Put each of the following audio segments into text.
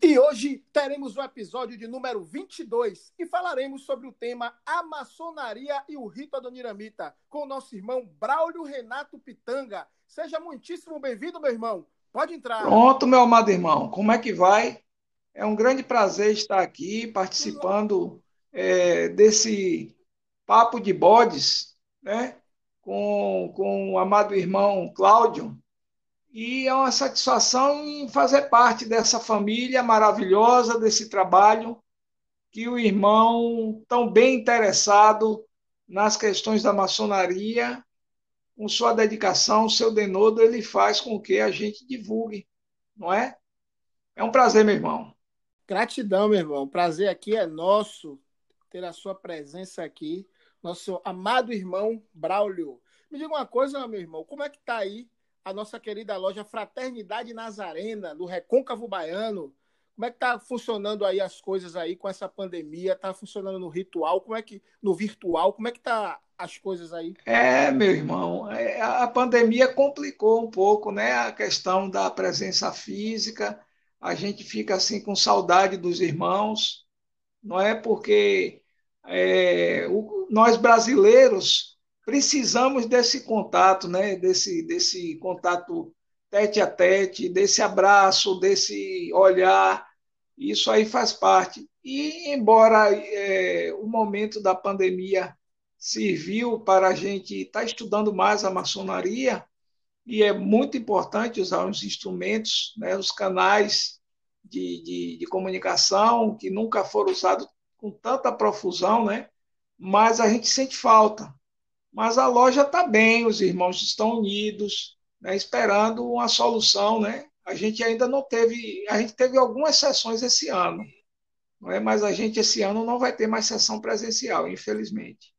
E hoje teremos o episódio de número 22 e falaremos sobre o tema A Maçonaria e o Rito Adoniramita com o nosso irmão Braulio Renato Pitanga. Seja muitíssimo bem-vindo, meu irmão. Pode entrar. Pronto, meu amado irmão. Como é que vai? É um grande prazer estar aqui participando é, desse papo de bodes, né? Com, com o amado irmão Cláudio, e é uma satisfação em fazer parte dessa família maravilhosa, desse trabalho que o irmão, tão bem interessado nas questões da maçonaria, com sua dedicação, seu denodo, ele faz com que a gente divulgue, não é? É um prazer, meu irmão. Gratidão, meu irmão. O prazer aqui é nosso ter a sua presença aqui, nosso amado irmão Braulio. Me diga uma coisa, meu irmão, como é que tá aí a nossa querida loja Fraternidade Nazarena, do Recôncavo Baiano. Como é que está funcionando aí as coisas aí com essa pandemia? Está funcionando no ritual? Como é que no virtual? Como é que tá as coisas aí? É, meu irmão, é, a pandemia complicou um pouco, né? A questão da presença física. A gente fica assim com saudade dos irmãos, não é? Porque é, o, nós brasileiros precisamos desse contato, né? desse, desse contato tete a tete, desse abraço, desse olhar. Isso aí faz parte. E, embora é, o momento da pandemia serviu para a gente estar tá estudando mais a maçonaria, e é muito importante usar os instrumentos, né, os canais de, de, de comunicação que nunca foram usados com tanta profusão, né? mas a gente sente falta. Mas a loja está bem, os irmãos estão unidos, né, esperando uma solução. Né? A gente ainda não teve, a gente teve algumas sessões esse ano, não é? mas a gente esse ano não vai ter mais sessão presencial, infelizmente.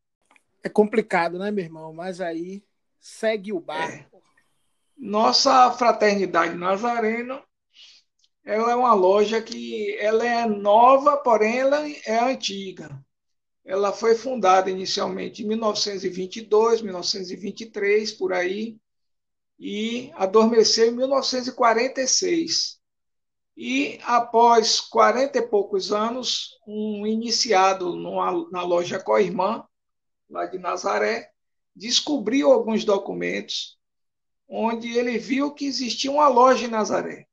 É complicado, né, meu irmão? Mas aí segue o barco. É. Nossa fraternidade Nazareno, ela é uma loja que ela é nova, porém ela é antiga. Ela foi fundada inicialmente em 1922, 1923, por aí, e adormeceu em 1946. E após 40 e poucos anos, um iniciado numa, na loja Coirmã, lá de Nazaré, descobriu alguns documentos onde ele viu que existia uma loja em Nazaré,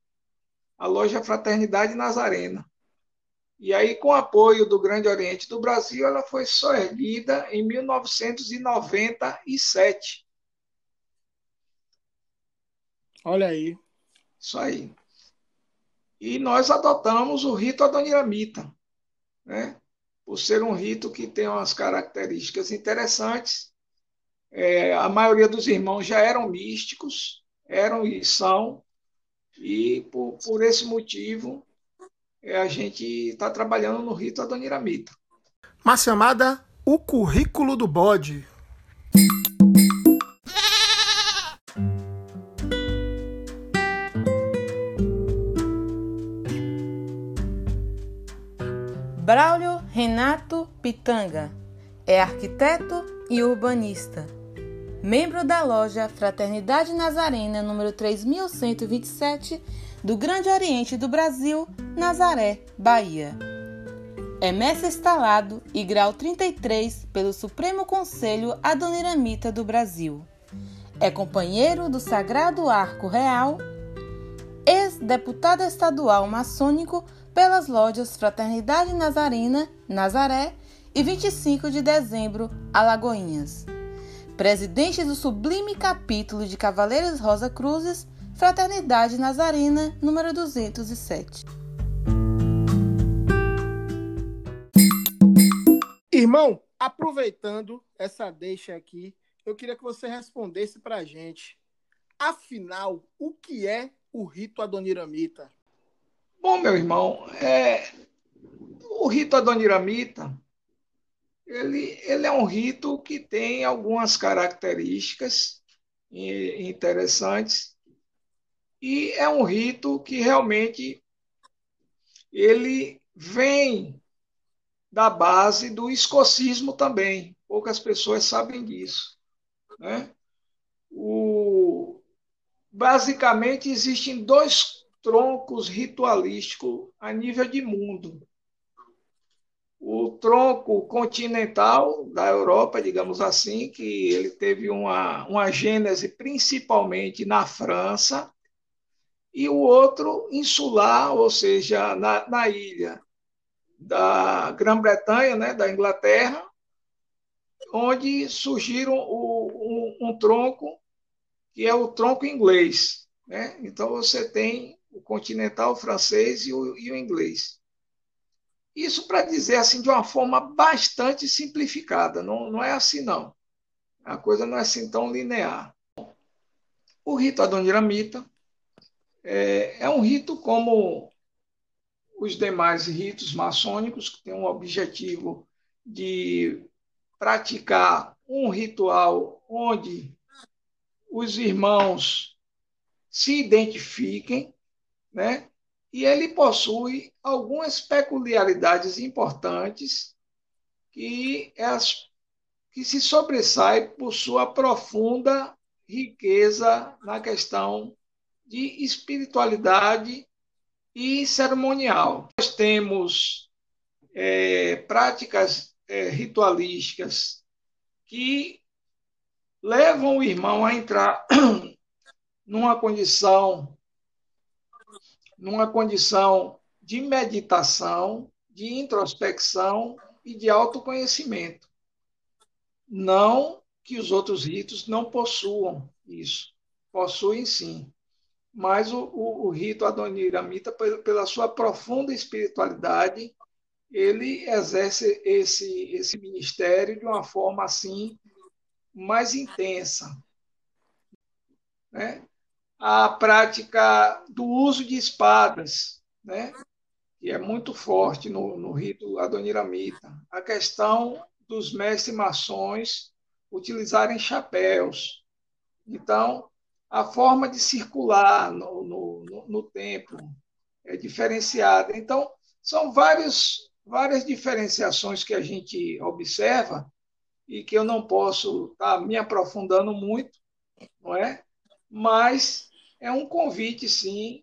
a loja Fraternidade Nazarena. E aí, com o apoio do Grande Oriente do Brasil, ela foi só erguida em 1997. Olha aí. Isso aí. E nós adotamos o rito adoniramita, né? por ser um rito que tem umas características interessantes. É, a maioria dos irmãos já eram místicos, eram e são, e por, por esse motivo a gente está trabalhando no rito Adoniramita. Uma chamada O Currículo do Bode. Braulio Renato Pitanga é arquiteto e urbanista. Membro da loja Fraternidade Nazarena número 3127 do Grande Oriente do Brasil, Nazaré, Bahia. É mestre instalado e grau 33 pelo Supremo Conselho Adoniramita do Brasil. É companheiro do Sagrado Arco Real, ex-deputado estadual maçônico pelas lojas Fraternidade Nazarena, Nazaré e 25 de dezembro, Alagoinhas. Presidente do sublime capítulo de Cavaleiros Rosa Cruzes Fraternidade Nazarena, número 207. Irmão, aproveitando essa deixa aqui, eu queria que você respondesse para a gente. Afinal, o que é o rito adoniramita? Bom, meu irmão, é... o rito adoniramita ele, ele é um rito que tem algumas características interessantes e é um rito que realmente ele vem da base do escocismo também. Poucas pessoas sabem disso. Né? O, basicamente, existem dois troncos ritualísticos a nível de mundo. O tronco continental da Europa, digamos assim, que ele teve uma, uma gênese principalmente na França, e o outro insular, ou seja, na, na ilha da Grã-Bretanha, né, da Inglaterra, onde surgiram o, um, um, tronco que é o tronco inglês. Né? Então você tem o continental francês e o, e o inglês. Isso para dizer assim de uma forma bastante simplificada, não, não é assim não. A coisa não é assim tão linear. O rito adoniramita é, é um rito como os demais ritos maçônicos, que têm um objetivo de praticar um ritual onde os irmãos se identifiquem, né? E ele possui algumas peculiaridades importantes que, é as, que se sobressai por sua profunda riqueza na questão de espiritualidade e cerimonial. Nós temos é, práticas é, ritualísticas que levam o irmão a entrar numa condição numa condição de meditação, de introspecção e de autoconhecimento. Não que os outros ritos não possuam isso, possuem sim mas o, o, o rito adoniramita, pela sua profunda espiritualidade, ele exerce esse, esse ministério de uma forma assim mais intensa. Né? A prática do uso de espadas, né? que é muito forte no, no rito adoniramita. A questão dos mestres maçons utilizarem chapéus. Então, a forma de circular no, no, no tempo é diferenciada. Então, são vários, várias diferenciações que a gente observa e que eu não posso estar tá me aprofundando muito, não é? Mas é um convite, sim,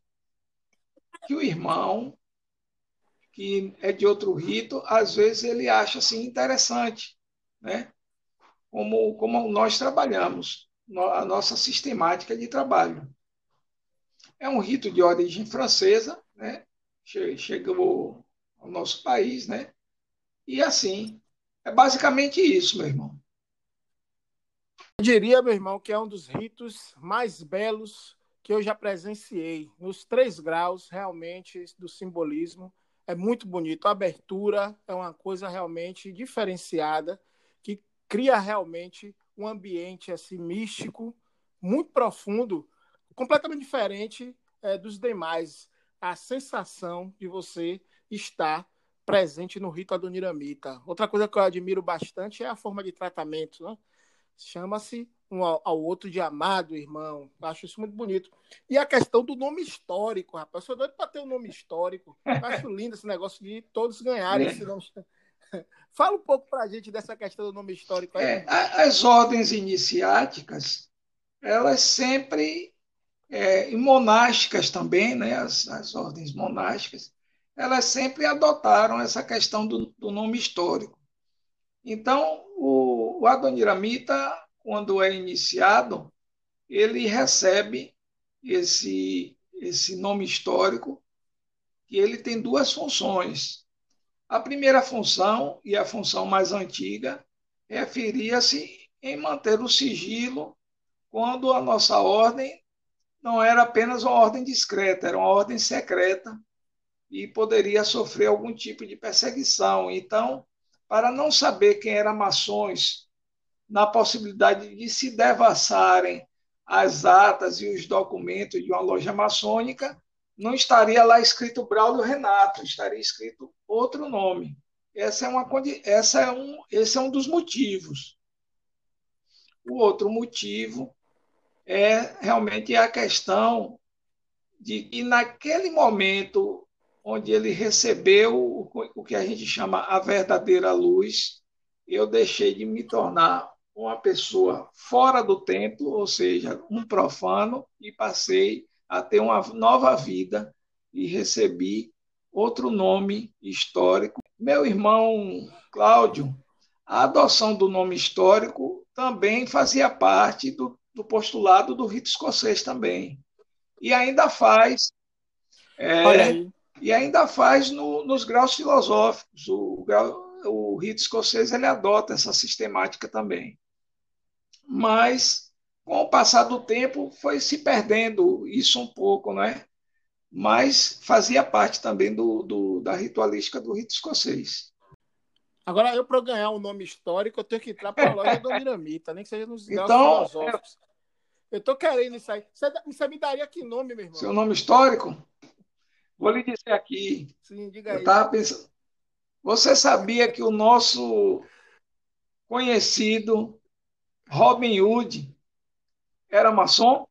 que o irmão que é de outro rito, às vezes ele acha assim interessante, né? Como, como nós trabalhamos a nossa sistemática de trabalho. É um rito de origem francesa, né? chegou ao nosso país, né? E assim, é basicamente isso, meu irmão. Eu diria, meu irmão, que é um dos ritos mais belos que eu já presenciei. Nos três graus, realmente, do simbolismo. É muito bonito. A abertura é uma coisa realmente diferenciada, que cria realmente um ambiente assim místico, muito profundo, completamente diferente é, dos demais. A sensação de você estar presente no rito adoniramita. Outra coisa que eu admiro bastante é a forma de tratamento. Né? Chama-se um ao outro de amado irmão. Eu acho isso muito bonito. E a questão do nome histórico, rapaz. Eu sou doido para ter um nome histórico. Eu acho lindo esse negócio de todos ganharem esse nome histórico. Fala um pouco para a gente dessa questão do nome histórico aí. É, as ordens iniciáticas, elas sempre, é, e monásticas também, né, as, as ordens monásticas, elas sempre adotaram essa questão do, do nome histórico. Então, o, o Adoniramita, quando é iniciado, ele recebe esse, esse nome histórico, que ele tem duas funções. A primeira função, e a função mais antiga, referia-se em manter o sigilo quando a nossa ordem não era apenas uma ordem discreta, era uma ordem secreta e poderia sofrer algum tipo de perseguição. Então, para não saber quem eram maçons, na possibilidade de se devassarem as atas e os documentos de uma loja maçônica, não estaria lá escrito Braulio Renato, estaria escrito outro nome. Essa é uma, essa é um, esse é um dos motivos. O outro motivo é realmente a questão de que naquele momento onde ele recebeu o que a gente chama a verdadeira luz, eu deixei de me tornar uma pessoa fora do templo, ou seja, um profano, e passei a ter uma nova vida e recebi outro nome histórico. Meu irmão Cláudio, a adoção do nome histórico também fazia parte do, do postulado do rito escocês também. E ainda faz. É, e ainda faz no, nos graus filosóficos. O, o rito escocês ele adota essa sistemática também. Mas, com o passar do tempo, foi se perdendo isso um pouco, né? mas fazia parte também do, do, da ritualística do rito escocês. Agora, eu, para ganhar um nome histórico, eu tenho que entrar para a loja do Miramita, nem que seja nos então, filosóficos. Eu estou querendo isso aí. Você, você, me daria que nome, meu irmão? Seu nome histórico? Vou lhe dizer aqui. Sim, diga aí. Eu estava pensando. Você sabia que o nosso conhecido Robin Hood era maçom?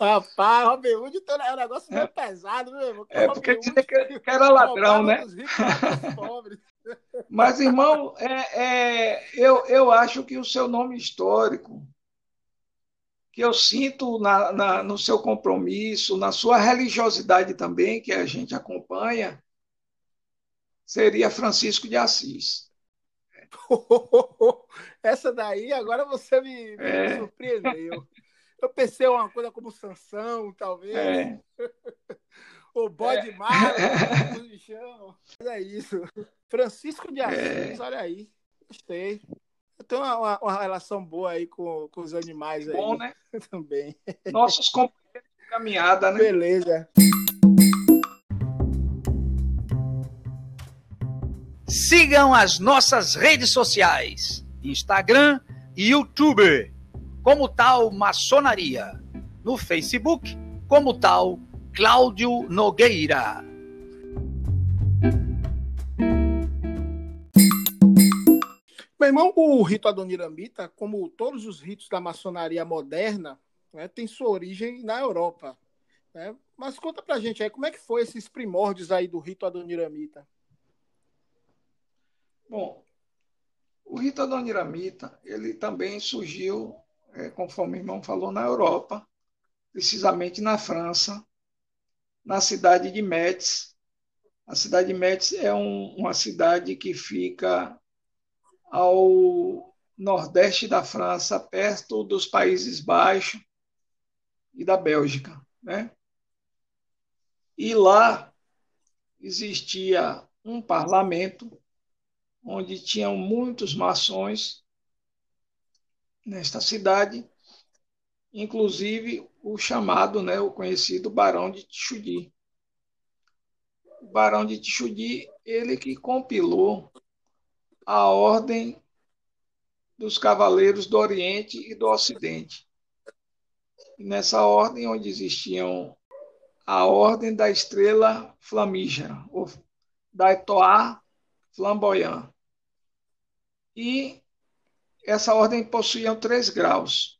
Rapaz, Robin Hood então, é um negócio meio pesado, meu É porque dizia que, que era ladrão, né? Mas, irmão, é, é, eu, eu acho que o seu nome histórico, que eu sinto na, na, no seu compromisso, na sua religiosidade também, que a gente acompanha, seria Francisco de Assis. Essa daí, agora você me, me é. surpreendeu. Eu pensei uma coisa como Sansão, talvez. É. o bode é. magro, chão. Mas é isso. Francisco de Assis, é. olha aí. Gostei. Eu tenho uma, uma, relação boa aí com, com os animais aí. Bom, né? Também. Nossos companheiros de caminhada, né? Beleza. Sigam as nossas redes sociais: Instagram e YouTube, como tal Maçonaria. No Facebook, como tal Cláudio Nogueira. Meu irmão, o rito Adoniramita, como todos os ritos da maçonaria moderna, né, tem sua origem na Europa. Né? Mas conta pra gente aí, como é que foi esses primórdios aí do rito Adoniramita? Bom, o rito adoniramita, ele também surgiu, é, conforme o irmão falou, na Europa, precisamente na França, na cidade de Metz. A cidade de Metz é um, uma cidade que fica ao nordeste da França, perto dos Países Baixos e da Bélgica, né? E lá existia um parlamento onde tinham muitos maçons nesta cidade, inclusive o chamado, né, o conhecido Barão de Tixudi. O Barão de Tixudi, ele que compilou a ordem dos cavaleiros do Oriente e do Ocidente. Nessa ordem, onde existiam a ordem da estrela flamígera, ou da Etoá flamboyant e essa ordem possuía três graus.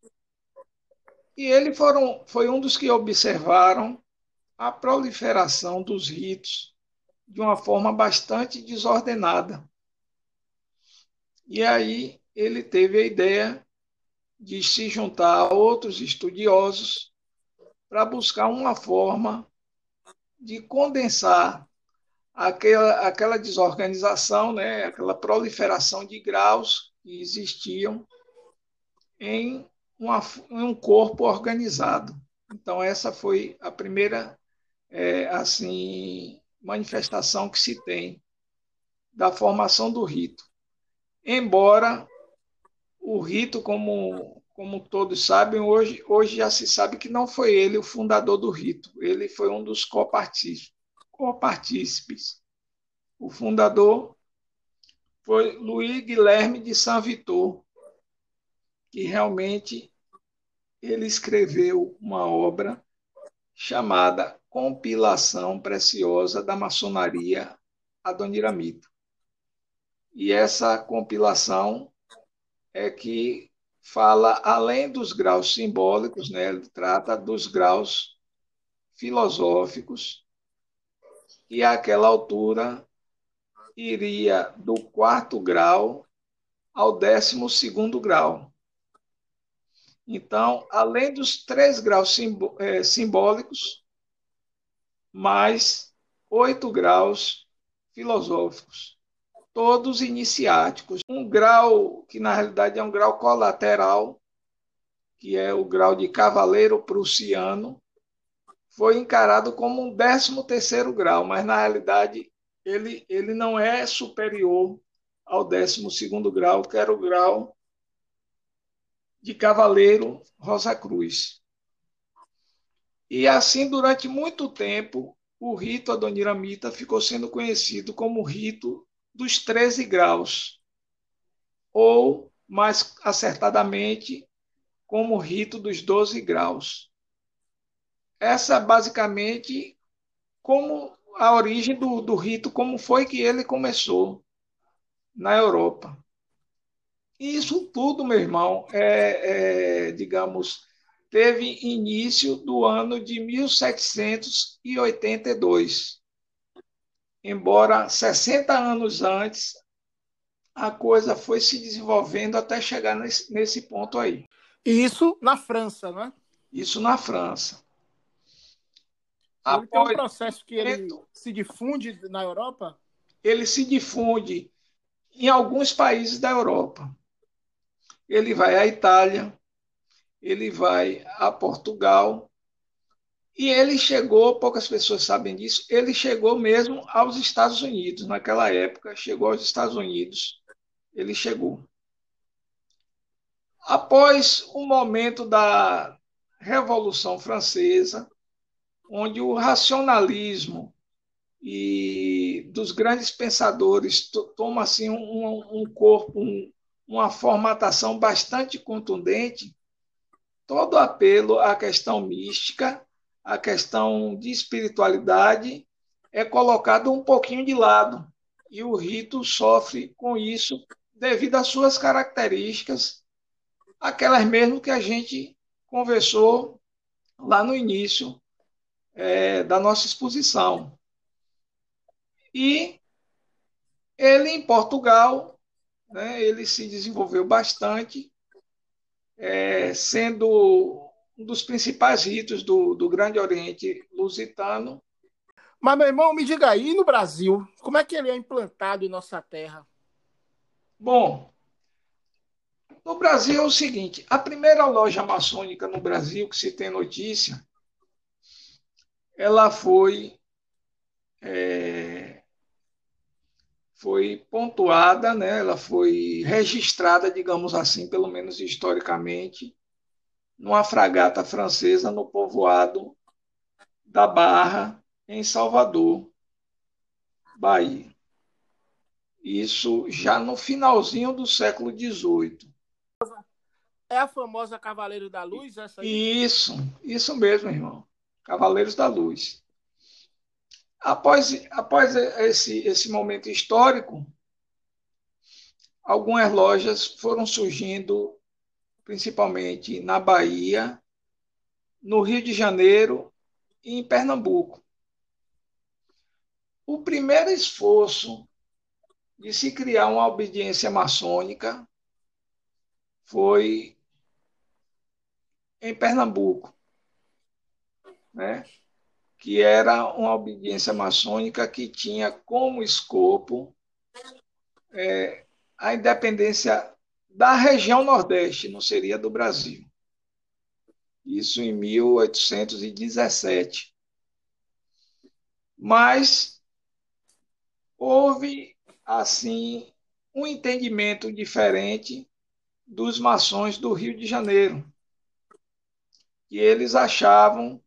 E ele foram, foi um dos que observaram a proliferação dos ritos de uma forma bastante desordenada. E aí ele teve a ideia de se juntar a outros estudiosos para buscar uma forma de condensar aquela, aquela desorganização, né, aquela proliferação de graus que existiam em, uma, em um corpo organizado. Então, essa foi a primeira é, assim manifestação que se tem da formação do rito. Embora o rito, como, como todos sabem, hoje, hoje já se sabe que não foi ele o fundador do rito, ele foi um dos copartícipes copartícipes. O fundador foi Luiz Guilherme de Saint Vitor, que realmente ele escreveu uma obra chamada Compilação Preciosa da Maçonaria Adoniramita. E essa compilação é que fala, além dos graus simbólicos, né, ele trata dos graus filosóficos, e àquela altura iria do quarto grau ao décimo segundo grau. Então, além dos três graus é, simbólicos, mais oito graus filosóficos, todos iniciáticos. Um grau que, na realidade, é um grau colateral, que é o grau de cavaleiro prussiano, foi encarado como um décimo terceiro grau, mas, na realidade, ele, ele não é superior ao décimo segundo grau, que era o grau de cavaleiro Rosa Cruz. E assim, durante muito tempo, o rito adoniramita ficou sendo conhecido como rito dos 13 graus, ou, mais acertadamente, como rito dos 12 graus. Essa basicamente como a origem do, do rito, como foi que ele começou na Europa. E isso tudo, meu irmão, é, é, digamos, teve início do ano de 1782. Embora 60 anos antes, a coisa foi se desenvolvendo até chegar nesse, nesse ponto aí. E isso na França, não é? Isso na França. Ele Após... tem um processo que ele se difunde na Europa? Ele se difunde em alguns países da Europa. Ele vai à Itália, ele vai a Portugal, e ele chegou, poucas pessoas sabem disso, ele chegou mesmo aos Estados Unidos. Naquela época, chegou aos Estados Unidos, ele chegou. Após o momento da Revolução Francesa, onde o racionalismo e dos grandes pensadores toma assim um, um corpo, um, uma formatação bastante contundente, todo apelo à questão mística, à questão de espiritualidade é colocado um pouquinho de lado. E o rito sofre com isso devido às suas características, aquelas mesmo que a gente conversou lá no início é, da nossa exposição. E ele, em Portugal, né, ele se desenvolveu bastante, é, sendo um dos principais ritos do, do Grande Oriente Lusitano. Mas, meu irmão, me diga aí, no Brasil, como é que ele é implantado em nossa terra? Bom, no Brasil é o seguinte: a primeira loja maçônica no Brasil que se tem notícia, ela foi é, foi pontuada, né? ela foi registrada, digamos assim, pelo menos historicamente, numa fragata francesa no povoado da Barra, em Salvador, Bahia. Isso já no finalzinho do século XVIII. É a famosa Cavaleiro da Luz? Essa aí? Isso, isso mesmo, irmão. Cavaleiros da Luz. Após, após esse, esse momento histórico, algumas lojas foram surgindo, principalmente na Bahia, no Rio de Janeiro e em Pernambuco. O primeiro esforço de se criar uma obediência maçônica foi em Pernambuco. Né? que era uma obediência maçônica que tinha como escopo é, a independência da região Nordeste, não seria do Brasil. Isso em 1817. Mas houve, assim, um entendimento diferente dos maçons do Rio de Janeiro, que eles achavam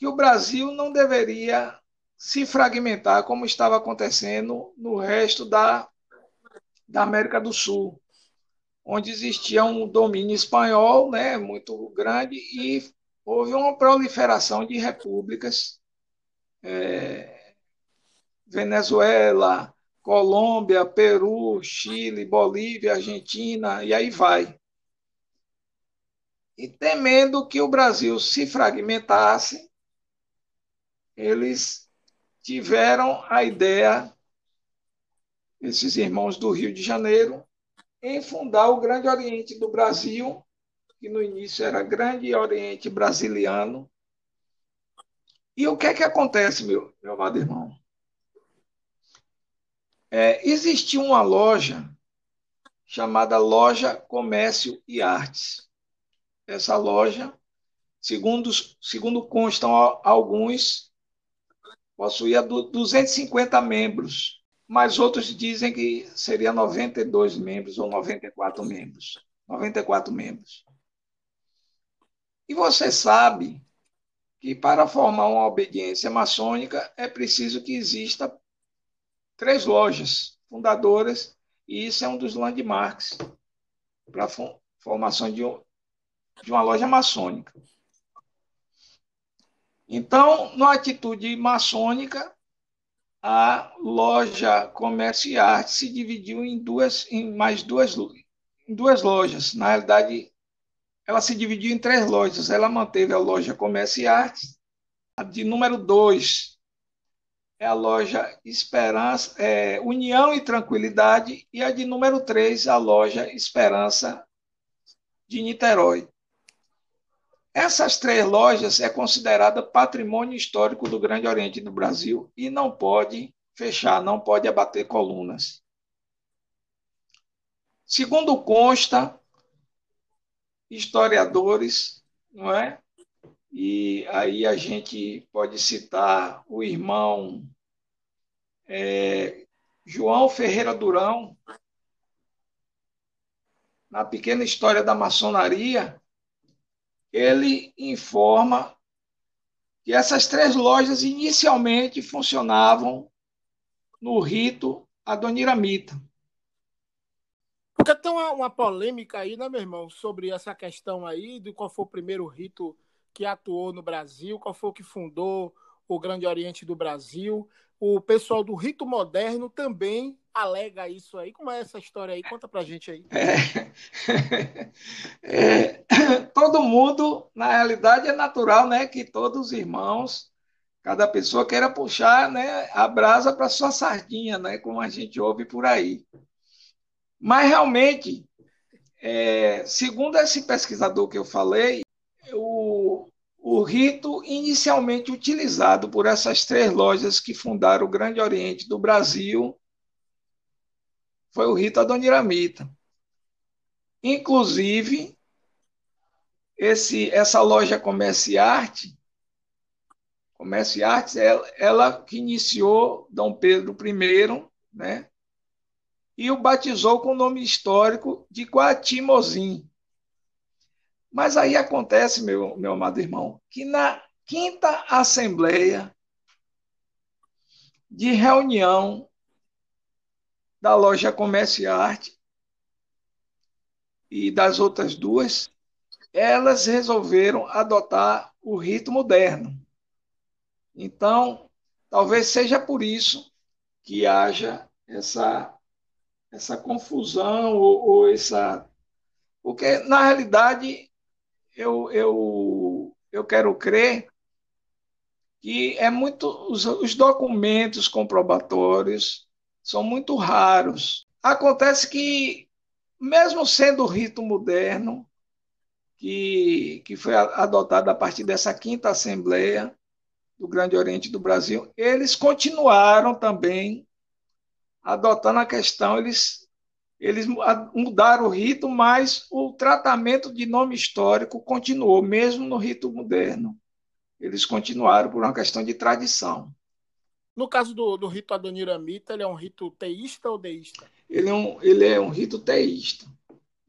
que o Brasil não deveria se fragmentar como estava acontecendo no resto da, da América do Sul, onde existia um domínio espanhol né, muito grande e houve uma proliferação de repúblicas, é, Venezuela, Colômbia, Peru, Chile, Bolívia, Argentina, e aí vai. E temendo que o Brasil se fragmentasse, eles tiveram a ideia, esses irmãos do Rio de Janeiro, em fundar o Grande Oriente do Brasil, que no início era Grande Oriente Brasiliano. E o que é que acontece, meu, meu amado irmão? É, existia uma loja chamada Loja Comércio e Artes. Essa loja, segundo, segundo constam alguns, possuía 250 membros, mas outros dizem que seria 92 membros ou 94 membros. 94 membros. E você sabe que para formar uma obediência maçônica é preciso que exista três lojas fundadoras, e isso é um dos landmarks para a formação de, um, de uma loja maçônica. Então, na atitude maçônica, a loja Comércio e Arte se dividiu em duas, em mais duas, em duas lojas. Na realidade, ela se dividiu em três lojas. Ela manteve a loja Comércio e Arte, a de número 2 é a loja Esperança, é, União e Tranquilidade, e a de número 3, a loja Esperança de Niterói. Essas três lojas é considerada patrimônio histórico do Grande Oriente do Brasil e não pode fechar, não pode abater colunas. Segundo consta, historiadores, não é? E aí a gente pode citar o irmão é, João Ferreira Durão, na pequena história da maçonaria, ele informa que essas três lojas inicialmente funcionavam no rito adoniramita. Porque tem uma, uma, polêmica aí, né, meu irmão, sobre essa questão aí de qual foi o primeiro rito que atuou no Brasil, qual foi o que fundou o Grande Oriente do Brasil. O pessoal do Rito Moderno também alega isso aí. Como é essa história aí? Conta pra gente aí. É, é, todo mundo, na realidade, é natural, né? Que todos os irmãos, cada pessoa queira puxar né, a brasa para sua sardinha, né? Como a gente ouve por aí. Mas realmente, é, segundo esse pesquisador que eu falei, o, o rito inicialmente utilizado por essas três lojas que fundaram o Grande Oriente do Brasil foi o rito adoniramita. Inclusive, esse, essa loja Comércio e Arte, Comércio e Artes, ela, ela que iniciou Dom Pedro I, né? E o batizou com o nome histórico de Quatimozim. Mas aí acontece, meu, meu amado irmão, que na quinta assembleia de reunião da loja Comércio e Arte e das outras duas, elas resolveram adotar o rito moderno. Então, talvez seja por isso que haja essa, essa confusão ou, ou essa. Porque, na realidade, eu, eu, eu quero crer que é muito os, os documentos comprobatórios são muito raros. Acontece que, mesmo sendo o rito moderno, que, que foi adotado a partir dessa quinta Assembleia do Grande Oriente do Brasil, eles continuaram também adotando a questão, eles eles mudaram o rito, mas o tratamento de nome histórico continuou, mesmo no rito moderno. Eles continuaram por uma questão de tradição. No caso do, do rito Adoniramita, ele é um rito teísta ou deísta? Ele é um, ele é um rito teísta.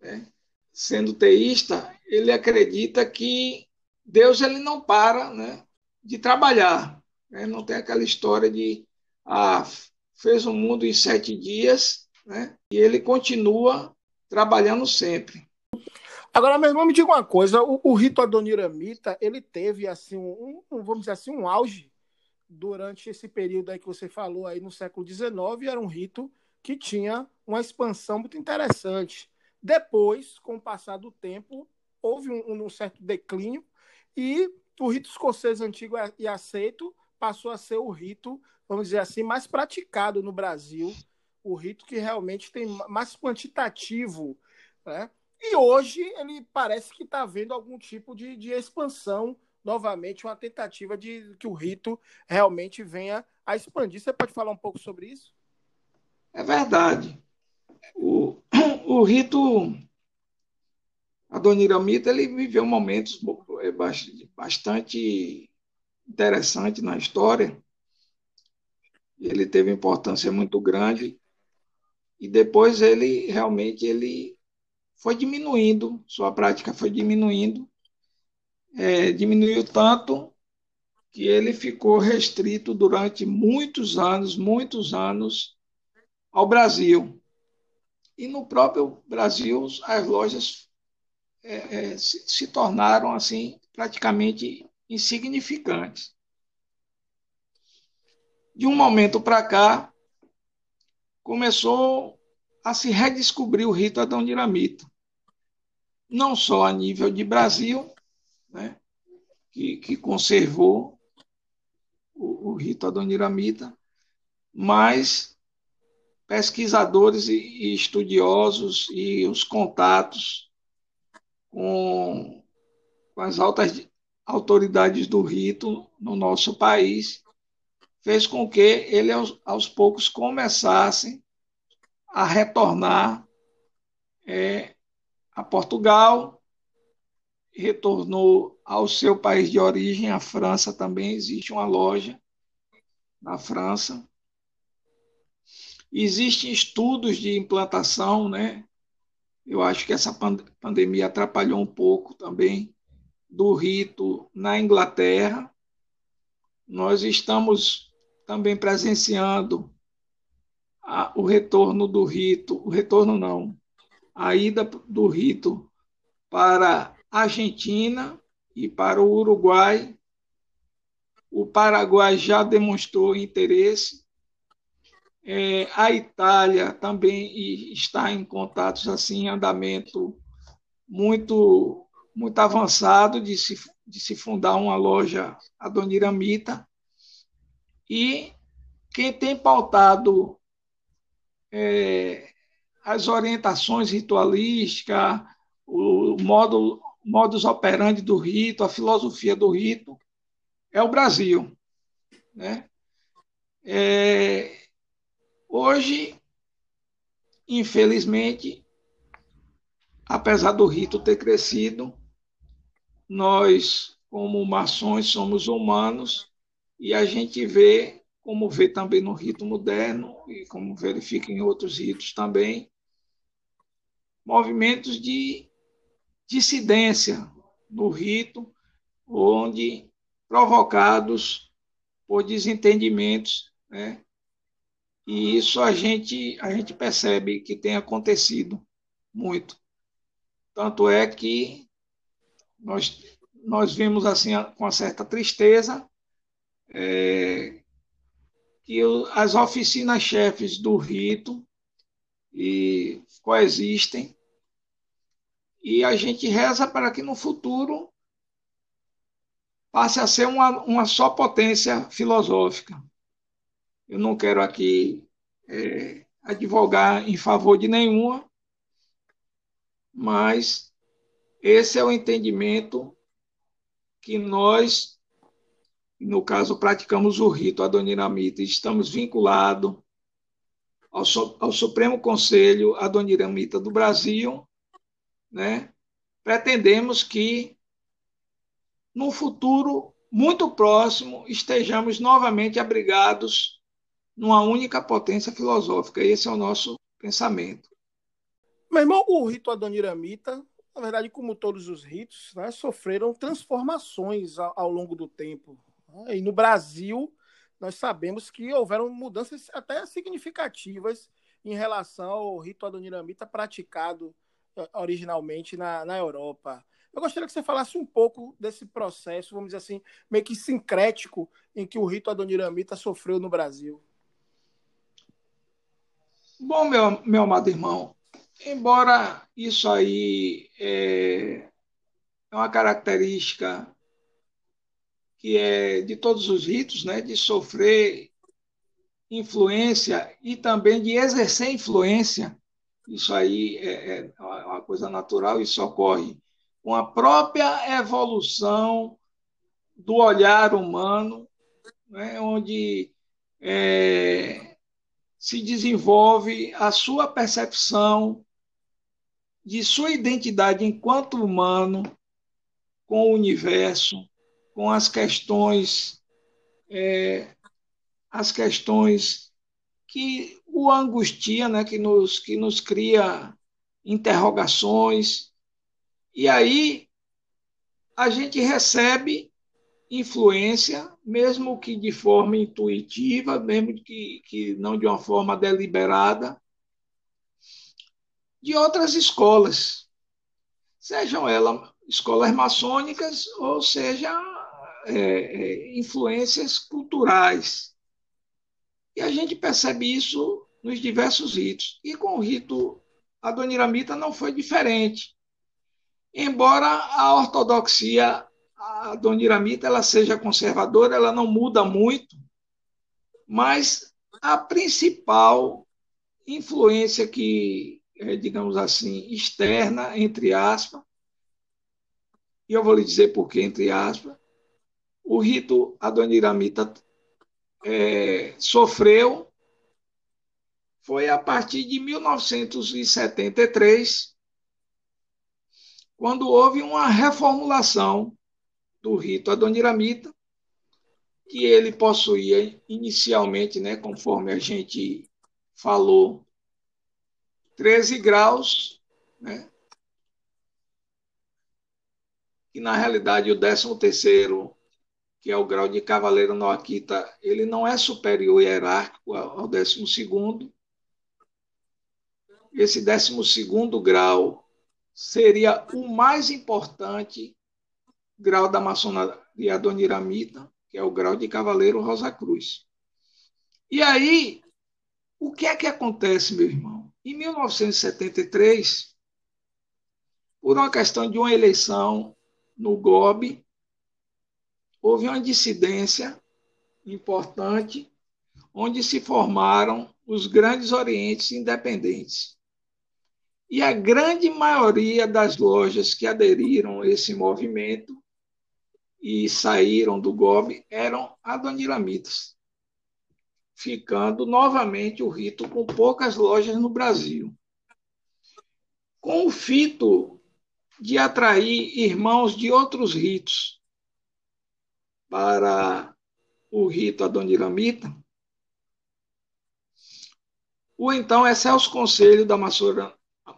Né? Sendo teísta, ele acredita que Deus ele não para né, de trabalhar. Né? Não tem aquela história de ah, fez o mundo em sete dias né? e ele continua trabalhando sempre. Agora, meu irmão, me diga uma coisa: o, o rito adoniramita ele teve assim um, um, vamos dizer assim um auge durante esse período aí que você falou aí no século XIX. Era um rito que tinha uma expansão muito interessante. Depois, com o passar do tempo, houve um, um certo declínio e o rito escocês antigo e aceito passou a ser o rito, vamos dizer assim, mais praticado no Brasil, o rito que realmente tem mais quantitativo, né? E hoje ele parece que está vendo algum tipo de, de expansão, novamente, uma tentativa de que o rito realmente venha a expandir. Você pode falar um pouco sobre isso? É verdade. O, o rito Adoniramita ele viveu momentos é, bastante interessantes na história. Ele teve importância muito grande e depois ele realmente ele foi diminuindo, sua prática foi diminuindo, é, diminuiu tanto que ele ficou restrito durante muitos anos, muitos anos ao Brasil. E no próprio Brasil, as lojas é, é, se, se tornaram assim praticamente insignificantes. De um momento para cá, começou a se redescobrir o rito Adoniramita não só a nível de Brasil, né, que, que conservou o, o rito adoniramita, mas pesquisadores e, e estudiosos e os contatos com, com as altas autoridades do rito no nosso país fez com que ele aos, aos poucos começasse a retornar é, a Portugal, retornou ao seu país de origem, a França também existe uma loja na França. Existem estudos de implantação, né? Eu acho que essa pandemia atrapalhou um pouco também do rito na Inglaterra. Nós estamos também presenciando a, o retorno do rito, o retorno não, a ida do rito para a Argentina e para o Uruguai. O Paraguai já demonstrou interesse. É, a Itália também está em contatos assim, em andamento muito muito avançado de se, de se fundar uma loja adoniramita. E quem tem pautado é, as orientações ritualísticas, o modo, modus operandi do rito, a filosofia do rito, é o Brasil. Né? É, hoje, infelizmente, apesar do rito ter crescido, nós, como maçons, somos humanos e a gente vê, como vê também no rito moderno e como verifica em outros ritos também, movimentos de dissidência no rito, onde provocados por desentendimentos, né? E isso a gente a gente percebe que tem acontecido muito. Tanto é que nós nós vimos assim com uma certa tristeza é, que as oficinas chefes do rito e coexistem. E a gente reza para que no futuro passe a ser uma, uma só potência filosófica. Eu não quero aqui é, advogar em favor de nenhuma, mas esse é o entendimento que nós, no caso, praticamos o rito adoniramita, estamos vinculados ao, ao Supremo Conselho Adoniramita do Brasil, né, pretendemos que, no futuro muito próximo, estejamos novamente abrigados numa única potência filosófica. Esse é o nosso pensamento. Meu irmão, o rito adoniramita, na verdade, como todos os ritos, né, sofreram transformações ao, ao longo do tempo. E no Brasil, nós sabemos que houveram mudanças até significativas em relação ao rito adoniramita praticado eh, originalmente na, na Europa. Eu gostaria que você falasse um pouco desse processo, vamos dizer assim, meio que sincrético, em que o rito adoniramita sofreu no Brasil. Bom, meu, meu amado irmão, embora isso aí é, é uma característica que é de todos os ritos, né, de sofrer influência e também de exercer influência. Isso aí é, é uma coisa natural, isso ocorre com a própria evolução do olhar humano, né, onde é, se desenvolve a sua percepção de sua identidade enquanto humano com o universo, com as questões, é, as questões que o angustia, né, que nos que nos cria interrogações. E aí a gente recebe influência, mesmo que de forma intuitiva, mesmo que, que não de uma forma deliberada, de outras escolas, sejam elas escolas maçônicas ou seja é, é, influências culturais. E a gente percebe isso nos diversos ritos. E com o rito adoniramita não foi diferente. Embora a ortodoxia adoniramita ela seja conservadora, ela não muda muito, mas a principal influência que, é, digamos assim, externa, entre aspas, e eu vou lhe dizer por que, entre aspas, o rito adoniramita é, sofreu foi a partir de 1973, quando houve uma reformulação do rito adoniramita, que ele possuía inicialmente, né, conforme a gente falou, 13 graus, né, que na realidade o 13 terceiro, que é o grau de cavaleiro no Akita, ele não é superior hierárquico ao 12 segundo. Esse 12 segundo grau seria o mais importante grau da maçonaria adoniramita, que é o grau de cavaleiro Rosa Cruz. E aí, o que é que acontece, meu irmão? Em 1973, por uma questão de uma eleição no GOB, houve uma dissidência importante, onde se formaram os grandes orientes independentes. E a grande maioria das lojas que aderiram a esse movimento e saíram do GOB eram adoniramitas, ficando novamente o rito com poucas lojas no Brasil. Com o fito de atrair irmãos de outros ritos para o rito adoniramita, o então Excelso Conselho da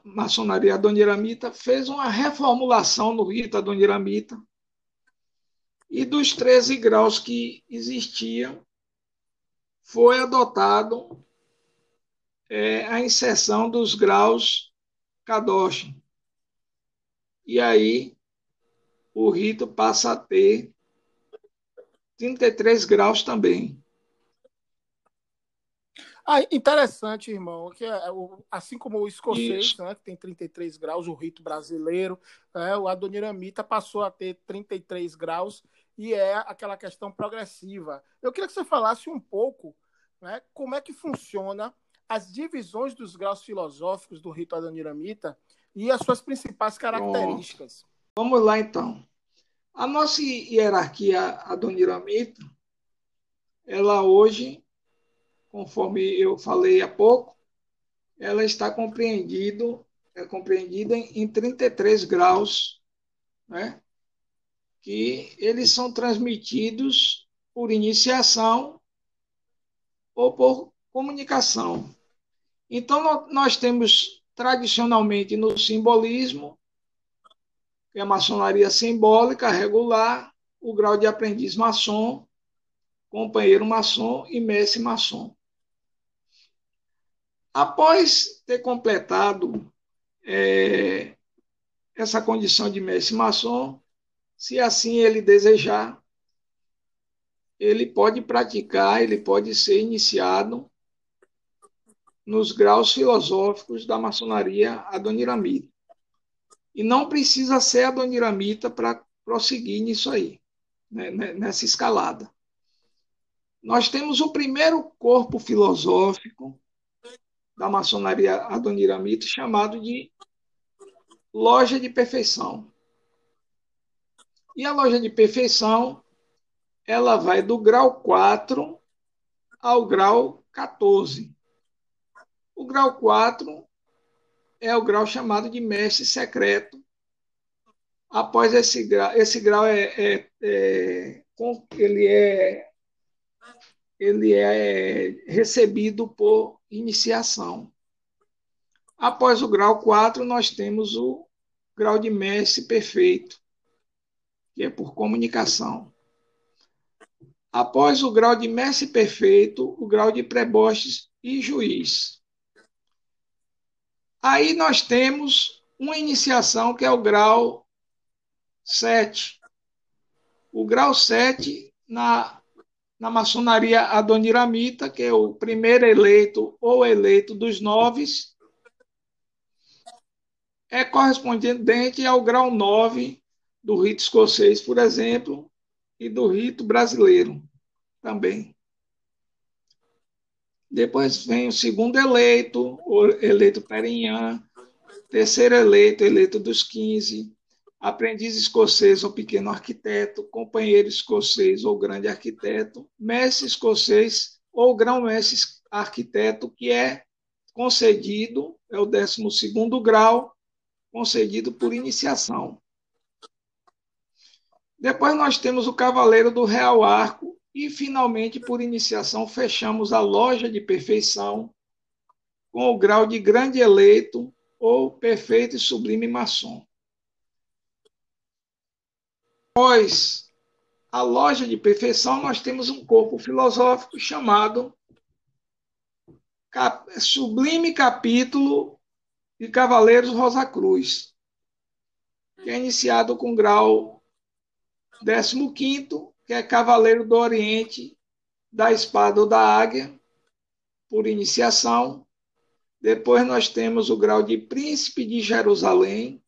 Maçonaria Adoniramita fez uma reformulação no rito adoniramita e dos 13 graus que existiam, foi adotado é, a inserção dos graus Kadosh, e aí o rito passa a ter 33 graus também. Ah, interessante, irmão, que é, assim como o escocês, né, que tem 33 graus, o rito brasileiro, é, o adoniramita passou a ter 33 graus e é aquela questão progressiva. Eu queria que você falasse um pouco né, como é que funciona as divisões dos graus filosóficos do rito adoniramita e as suas principais características. Vamos lá, então. A nossa hierarquia adoniramita, ela hoje, conforme eu falei há pouco, ela está compreendido, é compreendida em 33 graus, né? Que eles são transmitidos por iniciação ou por comunicação. Então, nós temos tradicionalmente no simbolismo, que é a maçonaria simbólica regular, o grau de aprendiz maçom, companheiro maçom e mestre maçom. Após ter completado é, essa condição de mestre maçom, se assim ele desejar, ele pode praticar, ele pode ser iniciado nos graus filosóficos da maçonaria adoniramita. E não precisa ser adoniramita para prosseguir nisso aí, né, né, nessa escalada. Nós temos o primeiro corpo filosófico da maçonaria adoniramita chamado de loja de perfeição. E a loja de perfeição, ela vai do grau 4 ao grau 14. O grau 4 é o grau chamado de mestre secreto. Após esse grau, esse grau é, é, é ele é ele é recebido por iniciação. Após o grau 4, nós temos o grau de mestre perfeito, que é por comunicação. Após o grau de mestre perfeito, o grau de prebostes e juiz. Aí nós temos uma iniciação que é o grau 7. O grau 7, na, na maçonaria adoniramita, que é o primeiro eleito ou eleito dos noves, é correspondente ao grau 9 do rito escocês, por exemplo, e do rito brasileiro também. Depois vem o segundo eleito, o eleito Perignan, terceiro eleito, eleito dos 15, aprendiz escocês ou pequeno arquiteto, companheiro escocês ou grande arquiteto, mestre escocês ou grão-mestre arquiteto, que é concedido, é o 12 grau, concedido por iniciação. Depois nós temos o Cavaleiro do Real Arco e, finalmente, por iniciação, fechamos a loja de perfeição com o grau de grande eleito ou perfeito e sublime maçom. Após a loja de perfeição, nós temos um corpo filosófico chamado Sublime Capítulo de Cavaleiros Rosa Cruz, que é iniciado com grau 15, que é Cavaleiro do Oriente da Espada ou da Águia, por iniciação. Depois nós temos o grau de Príncipe de Jerusalém,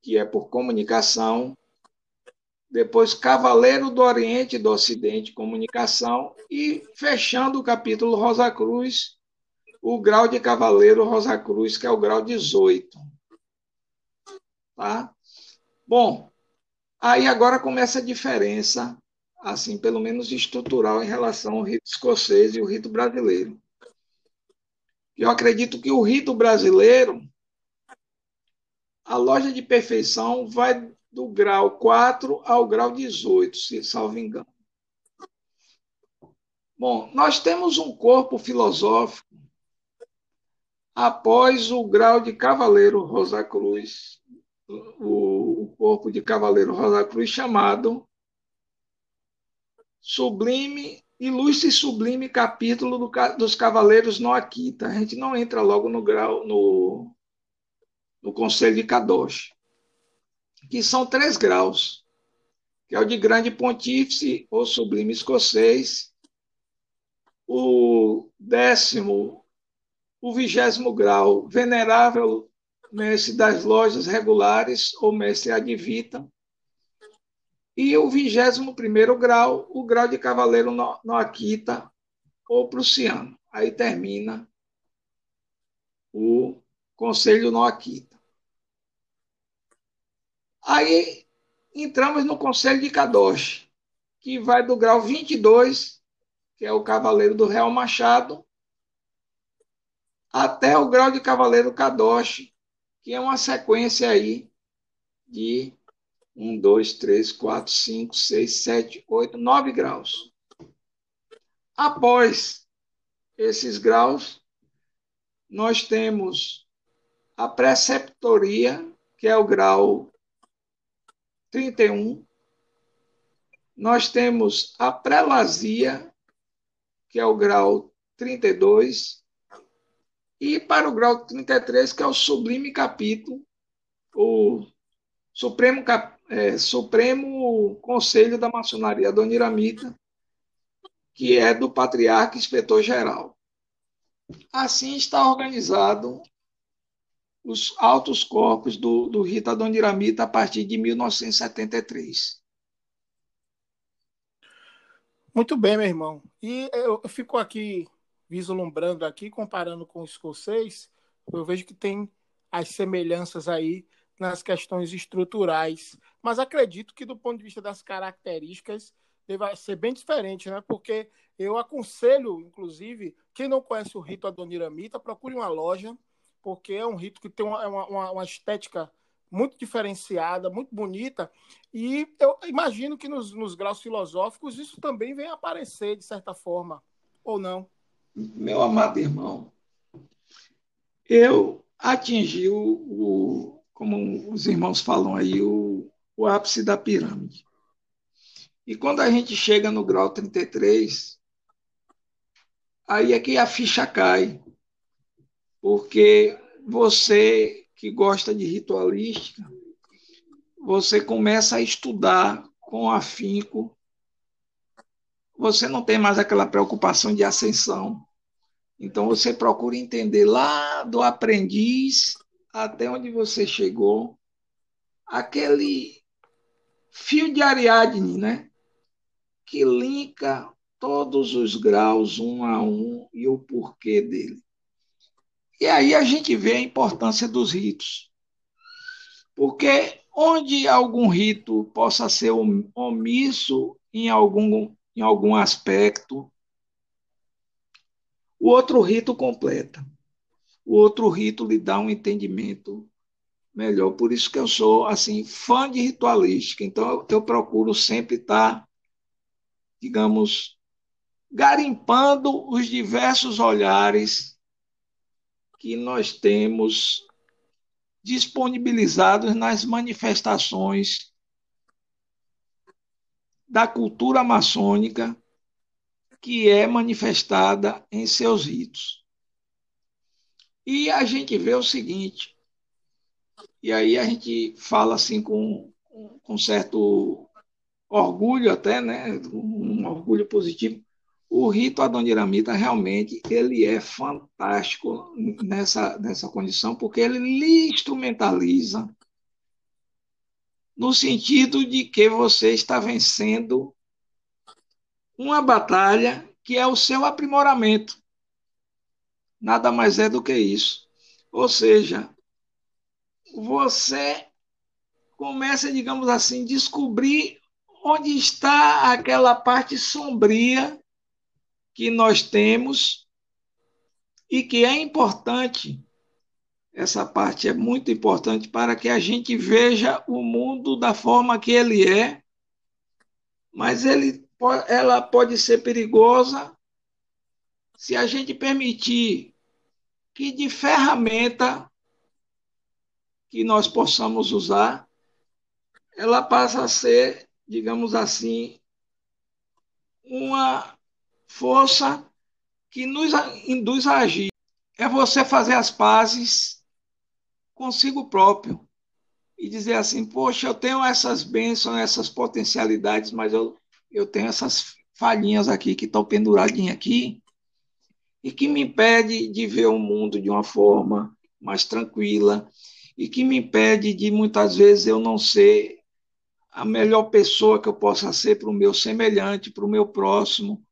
que é por comunicação. Depois, Cavaleiro do Oriente e do Ocidente, comunicação. E fechando o capítulo Rosa Cruz, o grau de Cavaleiro Rosa Cruz, que é o grau 18. Tá? Bom, aí agora começa a diferença, assim, pelo menos estrutural, em relação ao rito escocês e o rito brasileiro. Eu acredito que o rito brasileiro, a loja de perfeição vai do grau 4 ao grau 18, se salvo engano. Bom, nós temos um corpo filosófico após o grau de Cavaleiro Rosa Cruz, o, o corpo de Cavaleiro Rosa Cruz chamado Sublime, Ilustre e Sublime Capítulo do, dos Cavaleiros no Aquita. A gente não entra logo no grau, no, no Conselho de Kadosh, que são três graus, que é o de Grande Pontífice ou Sublime Escocês, o décimo o vigésimo grau, venerável mestre das lojas regulares ou mestre advita, e o vigésimo primeiro grau, o grau de cavaleiro no, no Akita ou prussiano. Aí termina o conselho no Akita. Aí entramos no conselho de Kadosh, que vai do grau 22, que é o cavaleiro do Real Machado, até o grau de cavaleiro Kadosh, que é uma sequência aí de 1, 2, 3, 4, 5, 6, 7, 8, 9 graus. Após esses graus, nós temos a preceptoria, que é o grau 31. Nós temos a prelazia, que é o grau 32. E para o grau 33, que é o sublime capítulo, o Supremo, é, Supremo Conselho da Maçonaria Doniramita, que é do Patriarca Inspetor Geral. Assim está organizado os altos corpos do, do rito Adoniramita a partir de 1973. Muito bem, meu irmão. E eu fico aqui vislumbrando aqui, comparando com o escocês, eu vejo que tem as semelhanças aí nas questões estruturais, mas acredito que do ponto de vista das características deva ser bem diferente, né? Porque eu aconselho, inclusive, quem não conhece o rito Adoniramita, procure uma loja, porque é um rito que tem uma, uma, uma estética muito diferenciada, muito bonita, e eu imagino que nos, nos graus filosóficos isso também vem aparecer de certa forma, ou não? Meu amado irmão, eu atingi o, o como os irmãos falam aí, o, o ápice da pirâmide. E quando a gente chega no grau 33, aí é que a ficha cai. Porque você que gosta de ritualística, você começa a estudar com afinco. Você não tem mais aquela preocupação de ascensão. Então você procura entender lá do aprendiz até onde você chegou, aquele fio de Ariadne, né? Que linka todos os graus um a um e o porquê dele. E aí a gente vê a importância dos ritos. Porque onde algum rito possa ser omisso em algum, em algum aspecto, o outro rito completa. O outro rito lhe dá um entendimento melhor. Por isso que eu sou assim fã de ritualística. Então eu, eu procuro sempre estar, digamos, garimpando os diversos olhares que nós temos disponibilizados nas manifestações da cultura maçônica que é manifestada em seus ritos. E a gente vê o seguinte, e aí a gente fala assim com, com certo orgulho até, né, um orgulho positivo, o rito adoniramita realmente ele é fantástico nessa, nessa condição, porque ele instrumentaliza no sentido de que você está vencendo uma batalha que é o seu aprimoramento. Nada mais é do que isso. Ou seja, você começa, digamos assim, descobrir onde está aquela parte sombria que nós temos e que é importante. Essa parte é muito importante para que a gente veja o mundo da forma que ele é, mas ele ela pode ser perigosa se a gente permitir que de ferramenta que nós possamos usar, ela passa a ser, digamos assim, uma força que nos induz a agir. É você fazer as pazes consigo próprio. E dizer assim: poxa, eu tenho essas bênçãos, essas potencialidades, mas eu eu tenho essas falhinhas aqui que estão penduradinhas aqui e que me impede de ver o mundo de uma forma mais tranquila e que me impede de muitas vezes eu não ser a melhor pessoa que eu possa ser para o meu semelhante, para o meu próximo,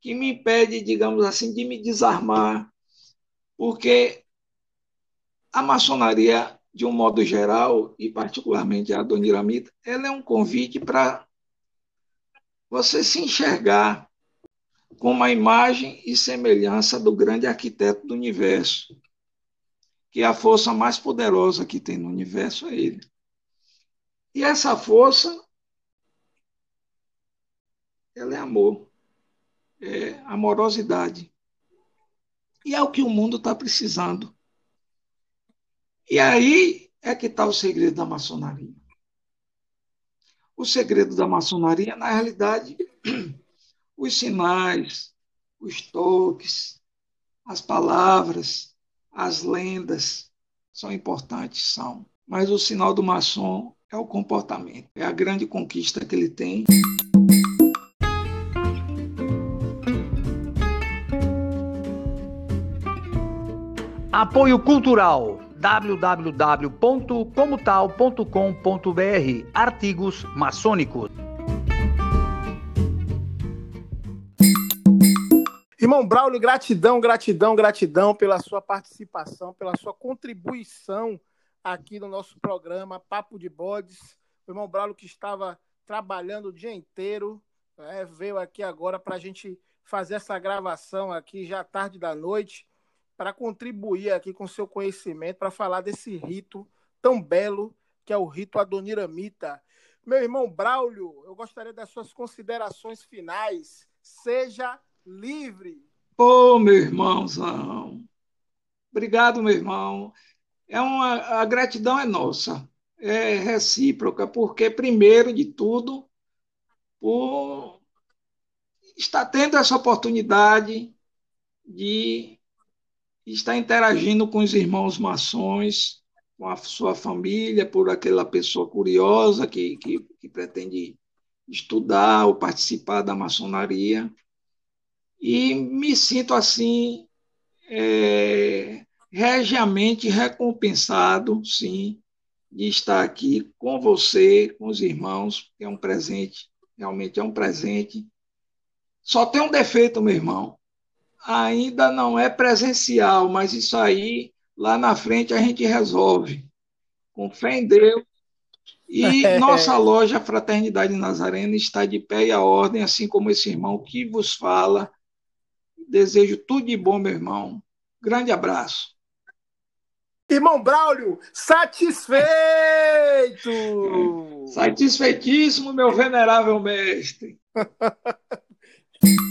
que me impede, digamos assim, de me desarmar, porque a maçonaria, de um modo geral, e particularmente a Doniramita, ela é um convite para você se enxergar como a imagem e semelhança do grande arquiteto do universo, que a força mais poderosa que tem no universo é ele. E essa força, ela é amor, é amorosidade. E é o que o mundo está precisando. E aí é que está o segredo da maçonaria. O segredo da maçonaria, na realidade, os sinais, os toques, as palavras, as lendas são importantes, são. Mas o sinal do maçom é o comportamento, é a grande conquista que ele tem. Apoio Cultural www.comotal.com.br Artigos maçônicos. Irmão Braulio, gratidão, gratidão, gratidão pela sua participação, pela sua contribuição aqui no nosso programa Papo de Bodes. O irmão Braulio que estava trabalhando o dia inteiro, né, veio aqui agora para a gente fazer essa gravação aqui já tarde da noite, para contribuir aqui com seu conhecimento, para falar desse rito tão belo que é o rito Adoniramita. Meu irmão Braulio, eu gostaria das suas considerações finais. Seja livre. Oh, meu irmãozão. Obrigado, meu irmão. É uma, a gratidão é nossa, é recíproca, porque, primeiro de tudo, por estar tendo essa oportunidade de estar interagindo com os irmãos maçons, com a sua família, por aquela pessoa curiosa que, que, que pretende estudar ou participar da maçonaria e me sinto assim é, regiamente recompensado, sim, de estar aqui com você, com os irmãos, é um presente, realmente é um presente. Só tem um defeito, meu irmão. Ainda não é presencial, mas isso aí lá na frente a gente resolve. Com fé em Deus. E nossa loja Fraternidade Nazarena está de pé e a ordem, assim como esse irmão que vos fala Desejo tudo de bom, meu irmão. Grande abraço. Irmão Braulio, satisfeito! Satisfeitíssimo, meu venerável mestre.